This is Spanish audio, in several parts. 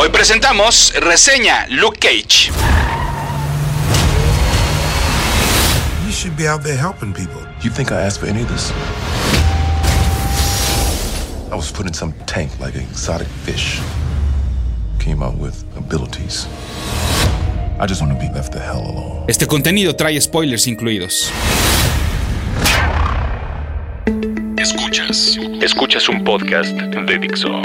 Hoy presentamos reseña Luke Cage. You should be out there helping people. You think I asked for any of this? I was put in some tank like an exotic fish. Came out with abilities. I just want to be left the hell alone. Este contenido trae spoilers incluidos. Escuchas. Escuchas un podcast de Dixo.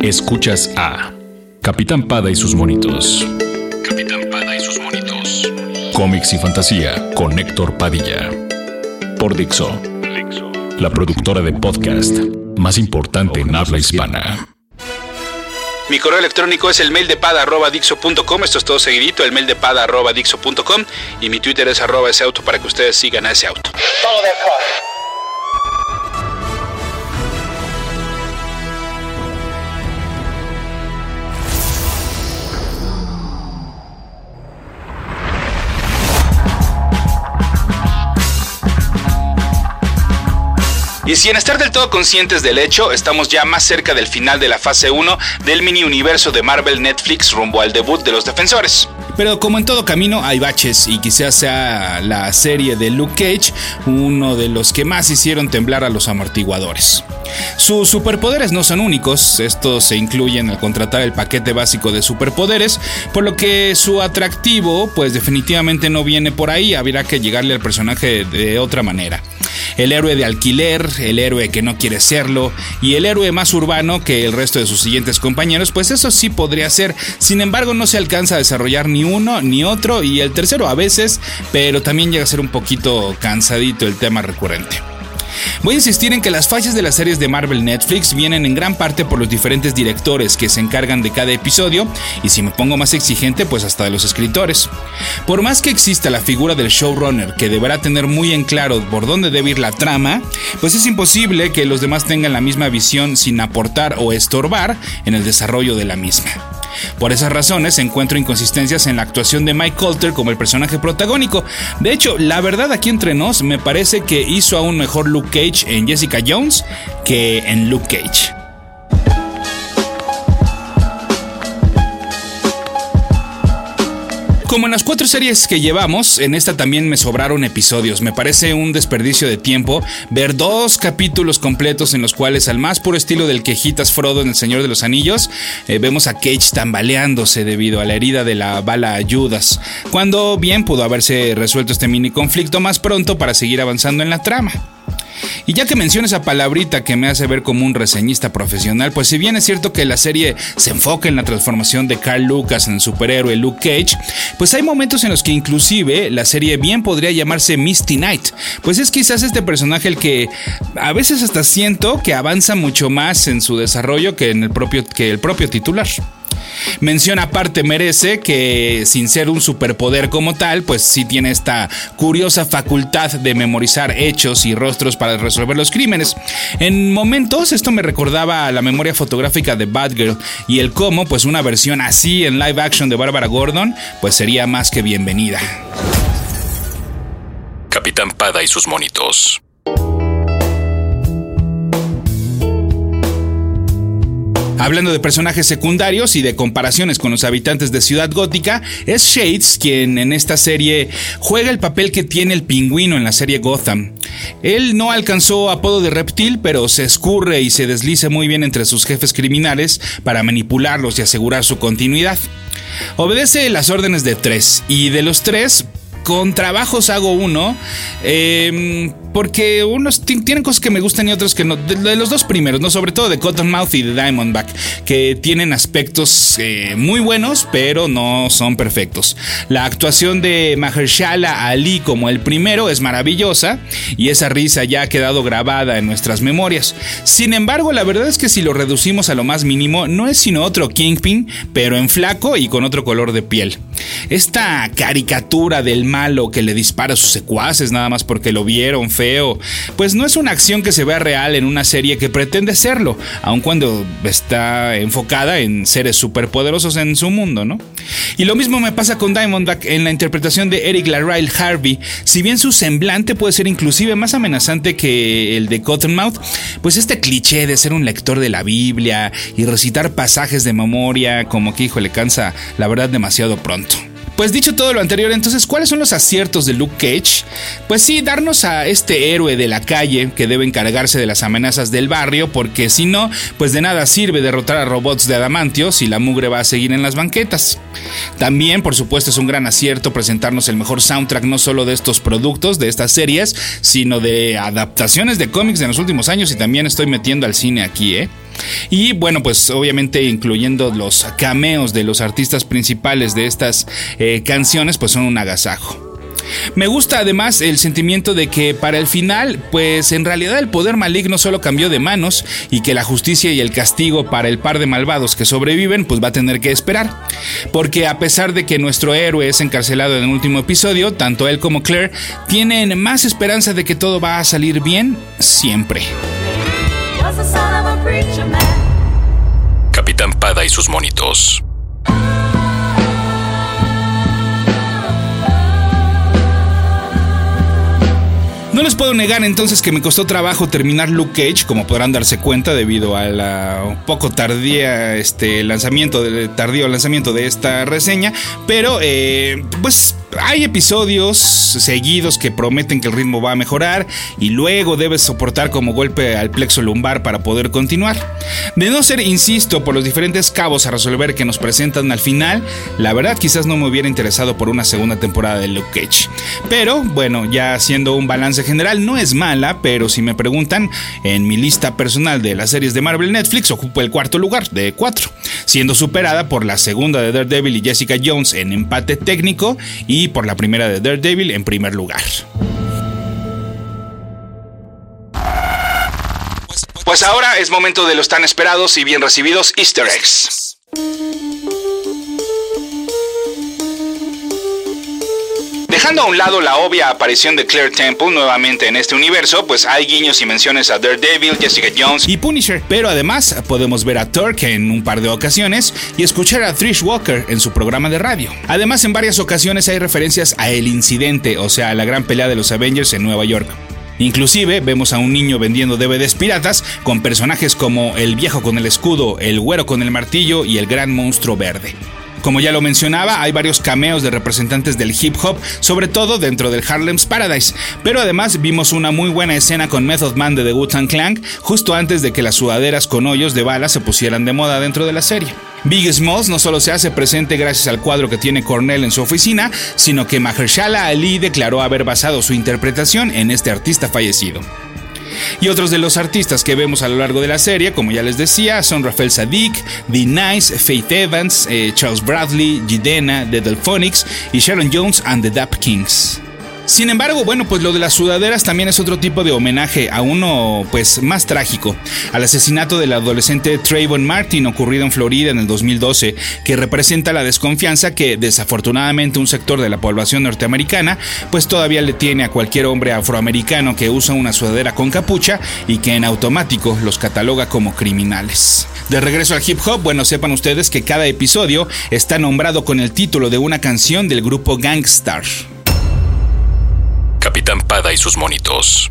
Escuchas a Capitán Pada y sus monitos. Capitán Pada y sus monitos. Cómics y fantasía con Héctor Padilla. Por Dixo. La productora de podcast más importante en habla hispana. Mi correo electrónico es el mail de pada.dixo.com. Esto es todo seguidito, el mail de pada.dixo.com. Y mi Twitter es arroba ese auto para que ustedes sigan a ese auto. Y sin estar del todo conscientes del hecho, estamos ya más cerca del final de la fase 1 del mini universo de Marvel Netflix rumbo al debut de los defensores. Pero como en todo camino hay baches y quizás sea la serie de Luke Cage uno de los que más hicieron temblar a los amortiguadores. Sus superpoderes no son únicos, estos se incluyen al contratar el paquete básico de superpoderes, por lo que su atractivo pues definitivamente no viene por ahí, habrá que llegarle al personaje de otra manera el héroe de alquiler, el héroe que no quiere serlo y el héroe más urbano que el resto de sus siguientes compañeros, pues eso sí podría ser. Sin embargo, no se alcanza a desarrollar ni uno ni otro y el tercero a veces, pero también llega a ser un poquito cansadito el tema recurrente. Voy a insistir en que las fallas de las series de Marvel Netflix vienen en gran parte por los diferentes directores que se encargan de cada episodio y si me pongo más exigente pues hasta de los escritores. Por más que exista la figura del showrunner que deberá tener muy en claro por dónde debe ir la trama, pues es imposible que los demás tengan la misma visión sin aportar o estorbar en el desarrollo de la misma. Por esas razones encuentro inconsistencias en la actuación de Mike Colter como el personaje protagónico. De hecho, la verdad aquí entre nos me parece que hizo aún mejor Luke Cage en Jessica Jones que en Luke Cage. Como en las cuatro series que llevamos, en esta también me sobraron episodios. Me parece un desperdicio de tiempo ver dos capítulos completos en los cuales, al más puro estilo del quejitas Frodo en El Señor de los Anillos, eh, vemos a Cage tambaleándose debido a la herida de la bala Ayudas, cuando bien pudo haberse resuelto este mini conflicto más pronto para seguir avanzando en la trama. Y ya que menciono esa palabrita que me hace ver como un reseñista profesional, pues si bien es cierto que la serie se enfoca en la transformación de Carl Lucas en el superhéroe Luke Cage, pues hay momentos en los que inclusive la serie bien podría llamarse Misty Knight, pues es quizás este personaje el que a veces hasta siento que avanza mucho más en su desarrollo que en el propio que el propio titular. Mención aparte merece que sin ser un superpoder como tal, pues sí tiene esta curiosa facultad de memorizar hechos y rostros para resolver los crímenes. En momentos esto me recordaba a la memoria fotográfica de Batgirl y el cómo pues una versión así en live action de Barbara Gordon pues sería más que bienvenida. Capitán Pada y sus monitos. Hablando de personajes secundarios y de comparaciones con los habitantes de Ciudad Gótica, es Shades quien en esta serie juega el papel que tiene el pingüino en la serie Gotham. Él no alcanzó apodo de reptil, pero se escurre y se desliza muy bien entre sus jefes criminales para manipularlos y asegurar su continuidad. Obedece las órdenes de tres, y de los tres, con trabajos hago uno, em, porque unos tienen cosas que me gustan y otros que no. De, los dos primeros, ¿no? Sobre todo de Cottonmouth y de Diamondback, que tienen aspectos eh, muy buenos, pero no son perfectos. La actuación de Mahershala Ali como el primero es maravillosa y esa risa ya ha quedado grabada en nuestras memorias. Sin embargo, la verdad es que si lo reducimos a lo más mínimo, no es sino otro Kingpin, pero en flaco y con otro color de piel. Esta caricatura del malo que le dispara a sus secuaces nada más porque lo vieron feo, pues no es una acción que se vea real en una serie que pretende serlo, aun cuando está enfocada en seres superpoderosos en su mundo, ¿no? Y lo mismo me pasa con Diamondback en la interpretación de Eric LaRyle Harvey. Si bien su semblante puede ser inclusive más amenazante que el de Cottonmouth, pues este cliché de ser un lector de la Biblia y recitar pasajes de memoria, como que hijo le cansa la verdad demasiado pronto. Pues dicho todo lo anterior, entonces, ¿cuáles son los aciertos de Luke Cage? Pues sí, darnos a este héroe de la calle que debe encargarse de las amenazas del barrio, porque si no, pues de nada sirve derrotar a robots de adamantio si la mugre va a seguir en las banquetas. También, por supuesto, es un gran acierto presentarnos el mejor soundtrack no solo de estos productos, de estas series, sino de adaptaciones de cómics de los últimos años y también estoy metiendo al cine aquí, ¿eh? Y bueno, pues obviamente incluyendo los cameos de los artistas principales de estas eh, canciones, pues son un agasajo. Me gusta además el sentimiento de que para el final, pues en realidad el poder maligno solo cambió de manos y que la justicia y el castigo para el par de malvados que sobreviven, pues va a tener que esperar. Porque a pesar de que nuestro héroe es encarcelado en el último episodio, tanto él como Claire tienen más esperanza de que todo va a salir bien siempre. Capitán Pada y sus monitos. Les puedo negar entonces que me costó trabajo terminar Luke Cage, como podrán darse cuenta debido a la poco tardía este lanzamiento de, tardío lanzamiento de esta reseña, pero eh, pues hay episodios seguidos que prometen que el ritmo va a mejorar y luego debes soportar como golpe al plexo lumbar para poder continuar. De no ser, insisto, por los diferentes cabos a resolver que nos presentan al final, la verdad quizás no me hubiera interesado por una segunda temporada de Luke Cage. Pero bueno, ya haciendo un balance general, no es mala, pero si me preguntan, en mi lista personal de las series de Marvel Netflix ocupa el cuarto lugar de cuatro, siendo superada por la segunda de Daredevil y Jessica Jones en empate técnico y por la primera de Daredevil en primer lugar. Pues ahora es momento de los tan esperados y bien recibidos Easter eggs. Dejando a un lado la obvia aparición de Claire Temple nuevamente en este universo, pues hay guiños y menciones a Daredevil, Jessica Jones y Punisher, pero además podemos ver a Turk en un par de ocasiones y escuchar a Trish Walker en su programa de radio. Además, en varias ocasiones hay referencias a El Incidente, o sea, a la gran pelea de los Avengers en Nueva York. Inclusive vemos a un niño vendiendo DVDs piratas con personajes como el viejo con el escudo, el güero con el martillo y el gran monstruo verde. Como ya lo mencionaba, hay varios cameos de representantes del hip hop, sobre todo dentro del Harlem's Paradise, pero además vimos una muy buena escena con Method Man de The Wu-Tang Clan justo antes de que las sudaderas con hoyos de bala se pusieran de moda dentro de la serie. Big Smalls no solo se hace presente gracias al cuadro que tiene Cornell en su oficina, sino que Mahershala Ali declaró haber basado su interpretación en este artista fallecido. Y otros de los artistas que vemos a lo largo de la serie, como ya les decía, son Rafael Sadik, The Nice, Faith Evans, eh, Charles Bradley, Jidena, The Delphonics y Sharon Jones and the Dap Kings. Sin embargo, bueno, pues lo de las sudaderas también es otro tipo de homenaje a uno pues más trágico, al asesinato del adolescente Trayvon Martin ocurrido en Florida en el 2012, que representa la desconfianza que desafortunadamente un sector de la población norteamericana pues todavía le tiene a cualquier hombre afroamericano que usa una sudadera con capucha y que en automático los cataloga como criminales. De regreso al hip hop, bueno, sepan ustedes que cada episodio está nombrado con el título de una canción del grupo Gangstar. Capitán Pada y sus monitos.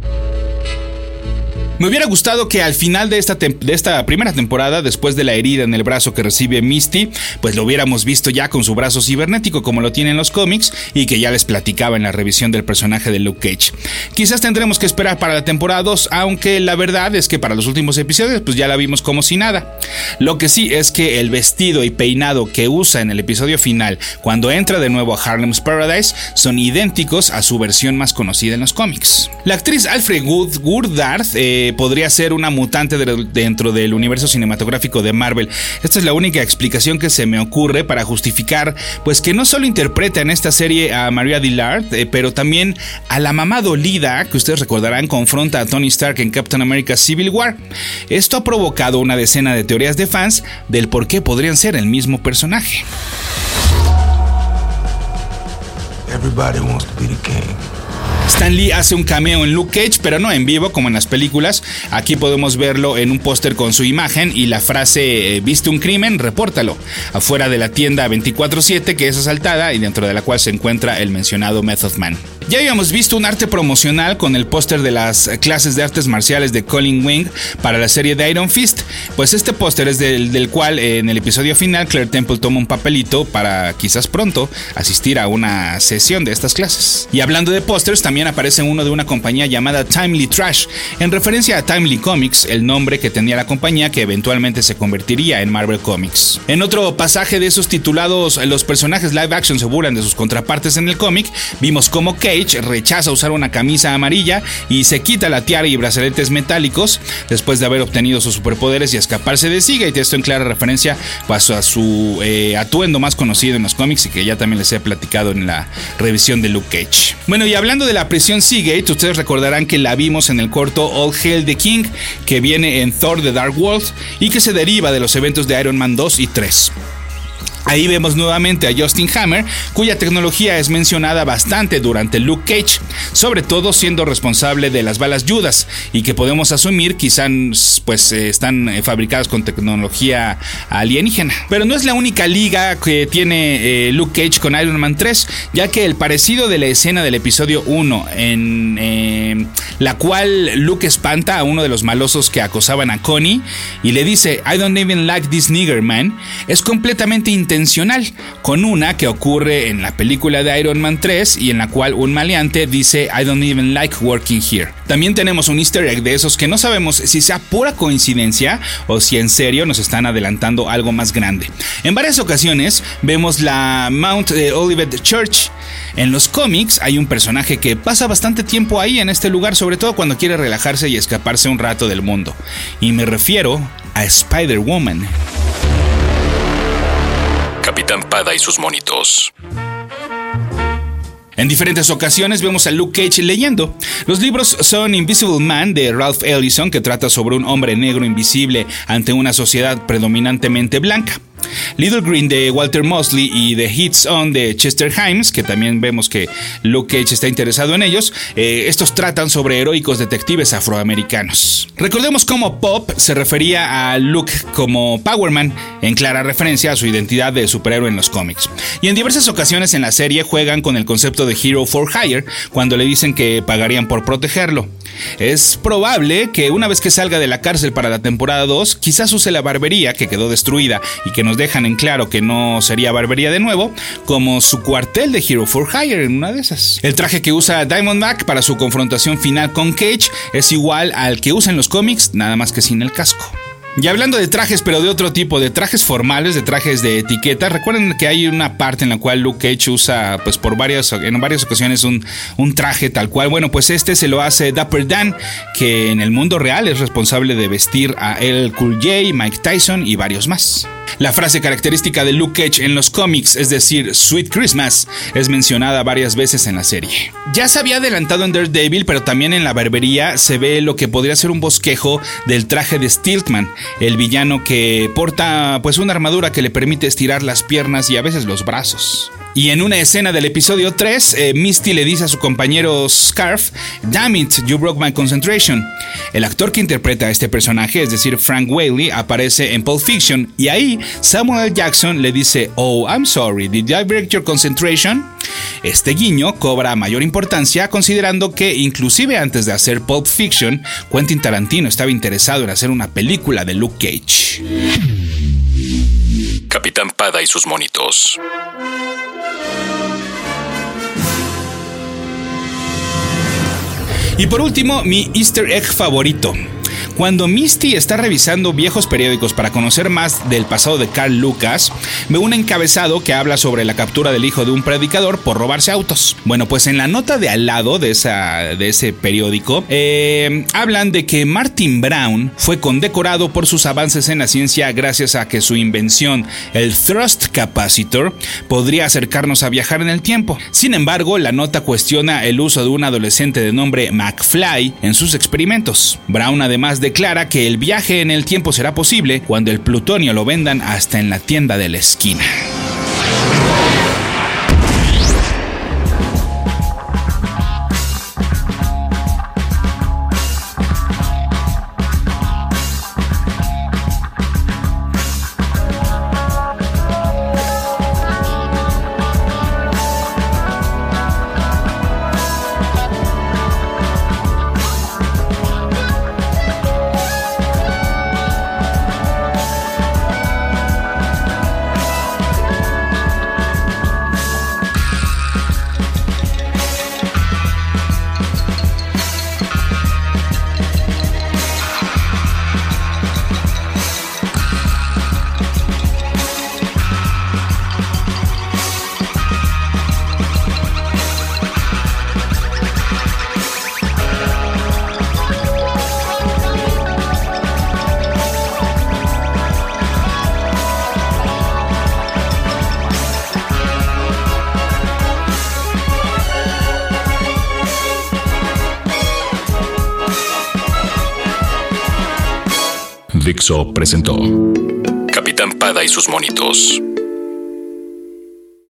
Me hubiera gustado que al final de esta, de esta primera temporada, después de la herida en el brazo que recibe Misty, pues lo hubiéramos visto ya con su brazo cibernético como lo tienen los cómics y que ya les platicaba en la revisión del personaje de Luke Cage. Quizás tendremos que esperar para la temporada 2, aunque la verdad es que para los últimos episodios pues ya la vimos como si nada. Lo que sí es que el vestido y peinado que usa en el episodio final cuando entra de nuevo a Harlem's Paradise son idénticos a su versión más conocida en los cómics. La actriz Alfred Wood eh, podría ser una mutante dentro del universo cinematográfico de Marvel. Esta es la única explicación que se me ocurre para justificar, pues que no solo interpreta en esta serie a Maria Dillard, eh, pero también a la mamá dolida, que ustedes recordarán confronta a Tony Stark en Captain America Civil War. Esto ha provocado una decena de teorías de fans del por qué podrían ser el mismo personaje. Everybody wants to be the king. Stan Lee hace un cameo en Luke Cage, pero no en vivo como en las películas. Aquí podemos verlo en un póster con su imagen y la frase eh, ¿Viste un crimen? Repórtalo. Afuera de la tienda 24-7 que es asaltada y dentro de la cual se encuentra el mencionado Method Man. Ya habíamos visto un arte promocional con el póster de las clases de artes marciales de Colin Wing para la serie de Iron Fist. Pues este póster es del, cual en el episodio final Claire Temple toma un papelito para quizás pronto asistir a una sesión de estas clases. Y hablando de pósters, también aparece uno de una compañía llamada Timely Trash, en referencia a Timely Comics, el nombre que tenía la compañía que eventualmente se convertiría en Marvel Comics. En otro pasaje de esos titulados Los personajes live action se burlan de sus contrapartes en el cómic, vimos como Kate rechaza usar una camisa amarilla y se quita la tiara y brazaletes metálicos después de haber obtenido sus superpoderes y escaparse de Seagate. Esto en clara referencia pues, a su eh, atuendo más conocido en los cómics y que ya también les he platicado en la revisión de Luke Cage. Bueno, y hablando de la prisión Seagate, ustedes recordarán que la vimos en el corto All Hail the King, que viene en Thor The Dark World y que se deriva de los eventos de Iron Man 2 y 3. Ahí vemos nuevamente a Justin Hammer, cuya tecnología es mencionada bastante durante Luke Cage, sobre todo siendo responsable de las balas Judas y que podemos asumir quizás pues eh, están eh, fabricadas con tecnología alienígena. Pero no es la única liga que tiene eh, Luke Cage con Iron Man 3, ya que el parecido de la escena del episodio 1 en la cual Luke espanta a uno de los malosos que acosaban a Connie y le dice I don't even like this nigger man es completamente intencional con una que ocurre en la película de Iron Man 3 y en la cual un maleante dice I don't even like working here. También tenemos un easter egg de esos que no sabemos si sea pura coincidencia o si en serio nos están adelantando algo más grande. En varias ocasiones vemos la Mount Olivet Church. En los cómics hay un personaje que pasa bastante tiempo ahí en este lugar, sobre todo cuando quiere relajarse y escaparse un rato del mundo. Y me refiero a Spider-Woman. Capitán Pada y sus monitos. En diferentes ocasiones vemos a Luke Cage leyendo. Los libros son Invisible Man de Ralph Ellison, que trata sobre un hombre negro invisible ante una sociedad predominantemente blanca. Little Green de Walter Mosley y The Hits On de Chester Himes, que también vemos que Luke Cage está interesado en ellos, eh, estos tratan sobre heroicos detectives afroamericanos. Recordemos cómo Pop se refería a Luke como Powerman, en clara referencia a su identidad de superhéroe en los cómics. Y en diversas ocasiones en la serie juegan con el concepto de Hero for Hire, cuando le dicen que pagarían por protegerlo. Es probable que una vez que salga de la cárcel para la temporada 2, quizás use la barbería que quedó destruida y que nos dejan en claro que no sería barbería de nuevo, como su cuartel de Hero for Hire en una de esas. El traje que usa Diamondback para su confrontación final con Cage es igual al que usa en los cómics, nada más que sin el casco. Y hablando de trajes, pero de otro tipo, de trajes formales, de trajes de etiqueta, recuerden que hay una parte en la cual Luke Cage usa, pues por varias, en varias ocasiones, un, un traje tal cual. Bueno, pues este se lo hace Dapper Dan, que en el mundo real es responsable de vestir a El Cool J, Mike Tyson y varios más. La frase característica de Luke Cage en los cómics, es decir, Sweet Christmas, es mencionada varias veces en la serie. Ya se había adelantado en Daredevil, pero también en la barbería se ve lo que podría ser un bosquejo del traje de Stiltman, el villano que porta pues una armadura que le permite estirar las piernas y a veces los brazos. Y en una escena del episodio 3, eh, Misty le dice a su compañero Scarf, Damn it, you broke my concentration. El actor que interpreta a este personaje, es decir, Frank Whaley, aparece en Pulp Fiction y ahí Samuel Jackson le dice, Oh, I'm sorry, did I break your concentration? Este guiño cobra mayor importancia considerando que inclusive antes de hacer Pulp Fiction, Quentin Tarantino estaba interesado en hacer una película de Luke Cage. Capitán Pada y sus monitos. Y por último, mi easter egg favorito. Cuando Misty está revisando viejos periódicos para conocer más del pasado de Carl Lucas, ve un encabezado que habla sobre la captura del hijo de un predicador por robarse autos. Bueno, pues en la nota de al lado de, esa, de ese periódico, eh, hablan de que Martin Brown fue condecorado por sus avances en la ciencia gracias a que su invención, el Thrust Capacitor, podría acercarnos a viajar en el tiempo. Sin embargo, la nota cuestiona el uso de un adolescente de nombre McFly en sus experimentos. Brown además declara que el viaje en el tiempo será posible cuando el plutonio lo vendan hasta en la tienda de la esquina. Presentó Capitán Pada y sus monitos.